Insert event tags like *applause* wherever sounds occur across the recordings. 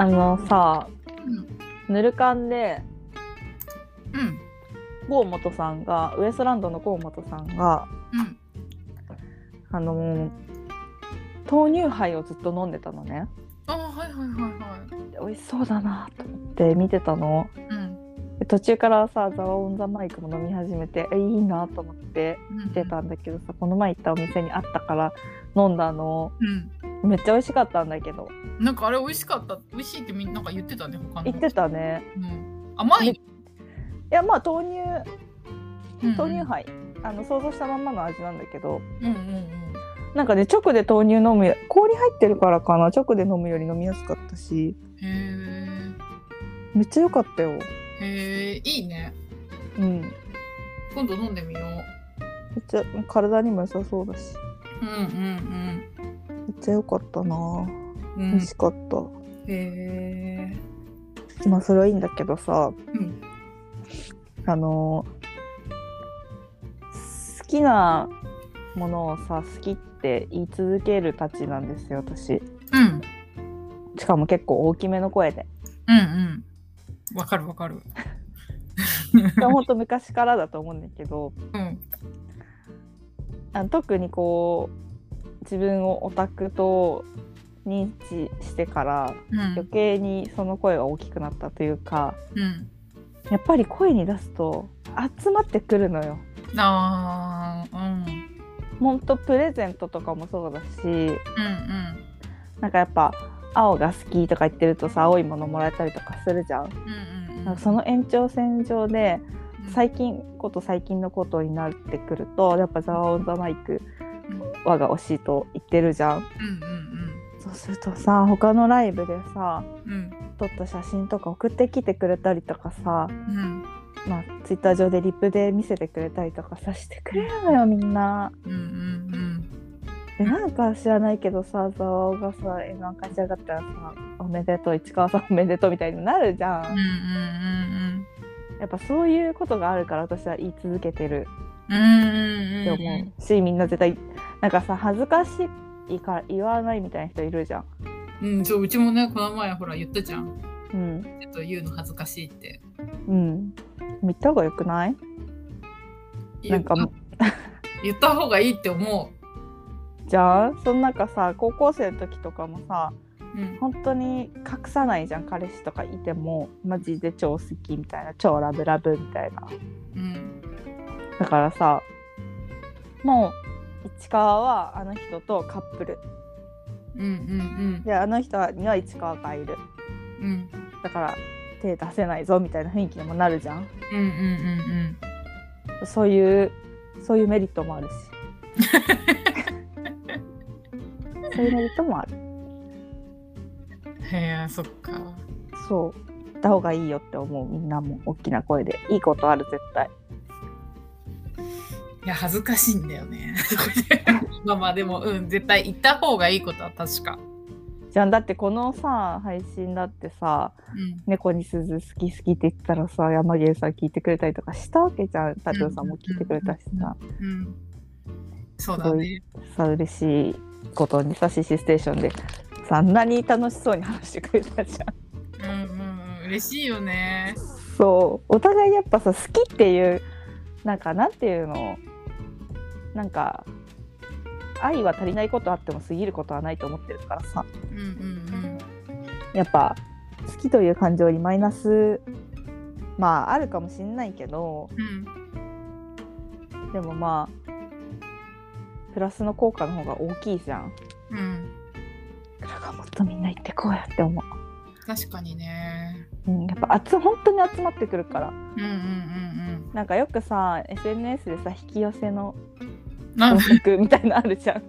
あのさうん。ぬるかんでうん。河本さんがウエストランドの河本さんがうん。あの豆乳杯をずっと飲んでたのね。あはいはいはいはい。で美味しそうだなと思って見てたの。うん。で途中からさザワオンザマイクも飲み始めてえいいなと思って見てたんだけどさこの前行ったお店にあったから飲んだの。うんめっちゃ美味しかったんだけど。なんかあれ美味しかった？美味しいってみんななんか言ってたね他の言ってたね。うん。甘い？いやまあ豆乳うんうん。豆乳杯、あの想像したまんまの味なんだけど。うんうんうん。なんかね直で豆乳飲むよ氷入ってるからかな？直で飲むより飲みやすかったし。へえめっちゃ良かったよ。へえいいね。うん。めっ今度飲んでみよちゃ体にも良さそうだし。ううんうん。めっちゃ良かったな。うん。うん美味しかった、へえまあそれはいいんだけどさ。うん。あの好きなものをさ好きって言い続けるたちなんですよ私。うん。しかも結構大きめの声で。うんうん。わかるわかる。*laughs* でもほんと昔からだと思うんだけど。うん。あの特にこう自分をオタクと認知してからうん。余計にその声が大きくなったというかうん。やっぱり声に出すと集まってくるのよ。あーうん。ほんとプレゼントとかもそうだしうんなんかやっぱ青が好きとか言ってるとさ青いものもらえたりとかするじゃん。うんうんなんかその延長線上でうん。最近こと最近のことになってくるとやっぱ「ザワオンザマイク」我が推しと言ってるじゃん。うんうんそうするとさ他のライブでさうんうん撮った写真とか送ってきてくれたりとかさうんまあツイッター上でリップで見せてくれたりとかさしてくれるのよみんな。うんうんでなんか知らないけどさザワオがさ M1 勝ち上がったらさ「おめでとう市川さんおめでとう」みたいになるじゃん。うんうんうんやっぱそういうことがあるから私は言い続けてるうんうんうんって思うしみんな絶対なんかさ恥ずかしいから言わないみたいな人いるじゃん。うんそううちもねこの前ほら言ったじゃん。うん。ちょっと言うの恥ずかしいって。うん。見た方がよくない？なんか *laughs* 言った方がいいって思じゃあその中さ高校生の時とかもさう、うん、本当に隠さないじゃん彼氏とかいても。マジで超好きみたいな超ラブラブみたいな。うん。だからさもう市川はあの人とカップル。うんうんであの人には市川がいる。うん。うんだから手出せないぞみたいな雰囲気にもなるじゃん。うんうんうんそういうそういうメリットもあるし。*laughs* そういうメリットもある。うんへえそっか。そう。言った方がいいよって思うみんなも。大きな声で。いいことある絶対。いや恥ずかしいんだよね。*laughs* まあまあでもうん絶対言った方がいいことは確か。じゃん。だってこのさ配信だってさうん「猫に鈴好き好き」って言ったらさ山源さん聞いてくれたりとかしたわけじゃん。タチウさんも聞いてくれたしさ、うん。そうだね。さ嬉しいことにさ CC ステーションでさあんなに楽しそうに話してくれたじゃん。うんうんうん。嬉しいよね。そう。お互いやっぱさ好きっていうなんかなんていうの？なんか愛は足りないことあっても過ぎることはないと思ってるからさ。うんうんやっぱ好きという感情にマイナスまああるかもしんないけどうん。でもまあプラスの効果の方が大きいじゃん。うん。だからもっとみんな行ってこうやって思確かにね。う、うん、やっぱ集本当に集まってくるから。うんうんうんなんかよくさ SNS でさ引き寄せのうんな。ん法則みたいなのあるじゃん。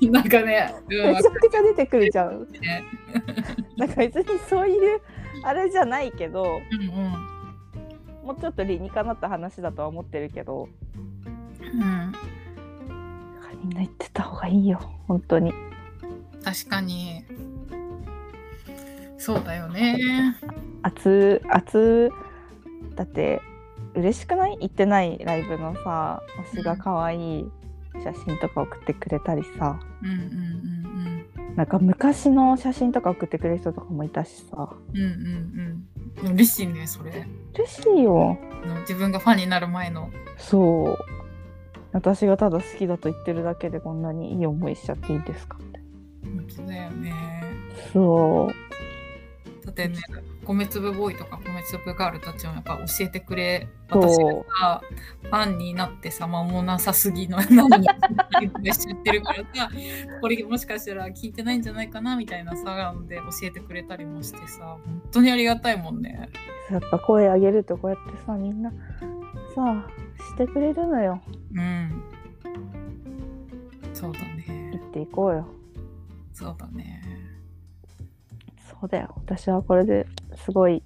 *laughs* なんかね、うん。めちゃくちゃ出てくるじゃん。ね *laughs* なんか別にそういうあれじゃないけどうんもうちょっと理にかなった話だとは思ってるけど。うん。みんな言ってた方がいいよ本当に。確かに。そうだよね。熱熱だって嬉しくない？行ってないライブのさ推しが可愛い写真とか送ってくれたりさ。うんうんうん。なんか昔の写真とか送ってくれる人とかもいたしさ。うんうんうん。嬉しいね、それ。嬉しいよ。うん自分がファンになる前の。そう。私がただ好きだと言ってるだけでこんなにいい思いしちゃっていいですかって。本当だよね。そう。だってね、米粒ボーイとか米粒ガールたちもやっぱ教えてくれ、私がさ、ファンになってさ、間もなさすぎの何にしちゃってるからさ、*laughs* これもしかしたら聞いてないんじゃないかなみたいなさ、で教えてくれたりもしてさ、本当にありがたいもんね。やっぱ声上げるとこうやってさみんなさしてくれるのようん。そうだ言ね。っていこうよそうだね。そうだよ私はこれですごい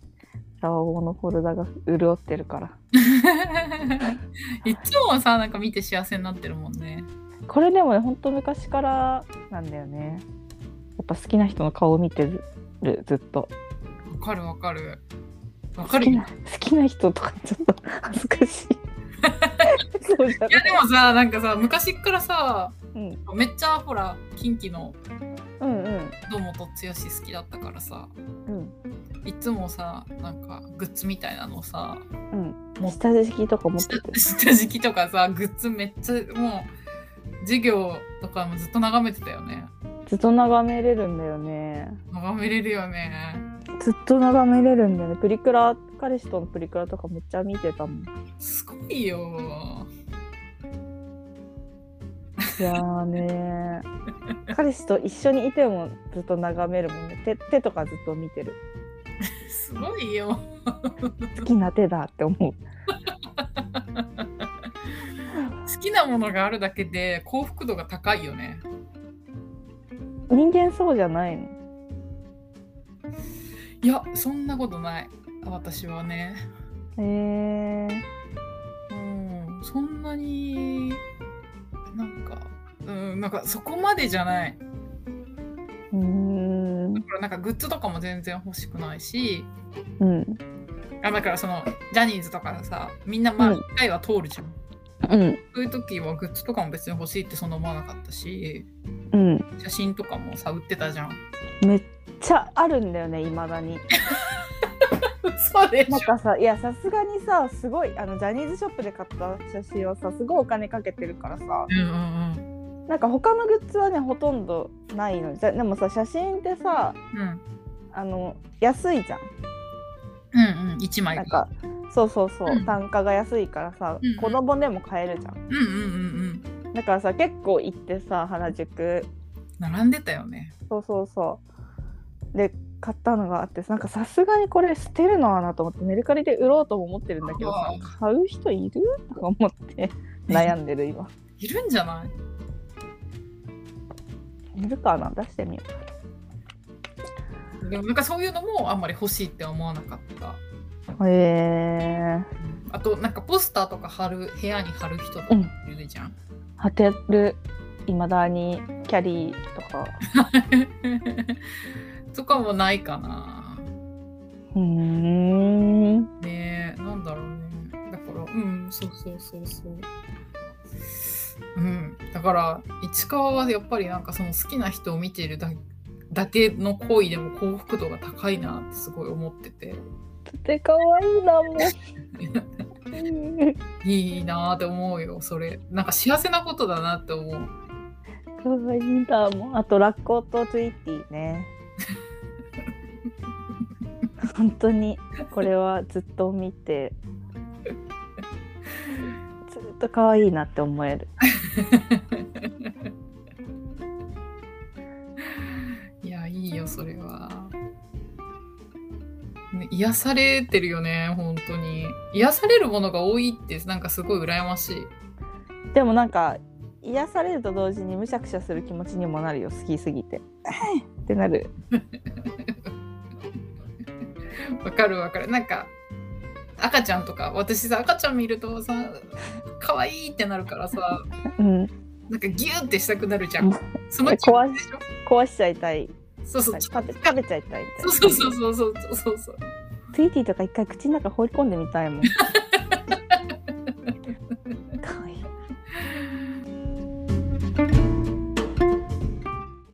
ザワゴのフォルダが潤ってるから。*laughs* いつもさ、なんか見て幸せになってるもんね。これでもねほんと昔からなんだよね。やっぱ好きな人の顔を見てるずっと。わかるわかる。わかるよ。好きな好きな人とかちょっと恥ずかしい。*laughs* いやでもさなんかさ昔っからさうん。めっちゃほら近畿の堂本剛好きだったからさ。うんいつもさなんかグッズみたいなのさうん。下敷きとか持ってて *laughs* 下敷きとかさグッズめっちゃもう授業とかもずっと眺めてたよね。ずっと眺めれるんだよね。眺めれるよね。ずっと眺めれるんだよね。プリクラ彼氏とのプリクラとかめっちゃ見てたもん。すごいよ。いやーね。ー彼氏と一緒にいてもずっと眺めるもんね。手手とかずっと見てるすごいよ。好きな手だって思う。好きなものがあるだけで幸福度が高いよね。人間そうじゃないの。いやそんなことない。私はね。へえうん、そんなになんか、うん、なんかそこまでじゃない。うーん。だからなんかグッズとかも全然欲しくないし、うん。あだからそのジャニーズとかさ、みんなまあうん。一回は通るじゃん。うん。そういう時はグッズとかも別に欲しいってそんな思わなかったし、うん。写真とかもさ、売ってたじゃん。めっちゃあるんだよねいまだに。そうでなんかさいやさすがにさすごいあのジャニーズショップで買った写真はさすごいお金かけてるからさ。うんうんなんか他のグッズはねほとんどないの。じゃでもさ写真ってさうん。うんあの安いじゃん。うんうん、1枚。なんかそうそうそう、うん。単価が安いからさ、うんうん。子供でも買えるじゃん。うんうんうんうん。だからさ結構行ってさ原宿。並んでたよね。そうそうそう。で買ったのがあってなんかさすがにこれ捨てるのはなと思ってメルカリで売ろうとも思ってるんだけどさあ買う人いる？とか思って悩んでる今。いるんじゃない？いるかな？出してみよでもなんかそういうのもあんまり欲しいって思わなかった。うへえあとなんかポスターとか貼る部屋に貼る人とかいるじゃん。当てるいまだにキャリーとか *laughs* とかもないかな。うーんねえなんだろうね。だからうんそうそうそうそう。うん、だから市川はやっぱりなんかその好きな人を見ているだだけの行為でも幸福度が高いなってすごい思ってて。で可愛いなもう。いいなって思うよそれ。なんか幸せなことだなって思う。可愛いんだもんあとラッコとツイッティね。*laughs* 本当にこれはずっと見てと可愛いなって思える。*laughs* いやいいよそれは、ね、癒されてるよね本当に。癒されるものが多いってなんかすごい羨ましい。でもなんか癒されると同時にむしゃくしゃする気持ちにもなるよ好きすぎて。*laughs* ってなる。*laughs* わかるわかる。なんか赤ちゃんとか私さ赤ちゃん見るとさ可愛いってなるからさ *laughs* うん。なんかギューってしたくなるじゃうん。んその気持ちでしょ？壊しちゃいたい。そうそう。食べ食べちゃいたい。みたいなそうそうそうそうそうそうそう。ツイッティとか一回口の中放り込んでみたいもん *laughs*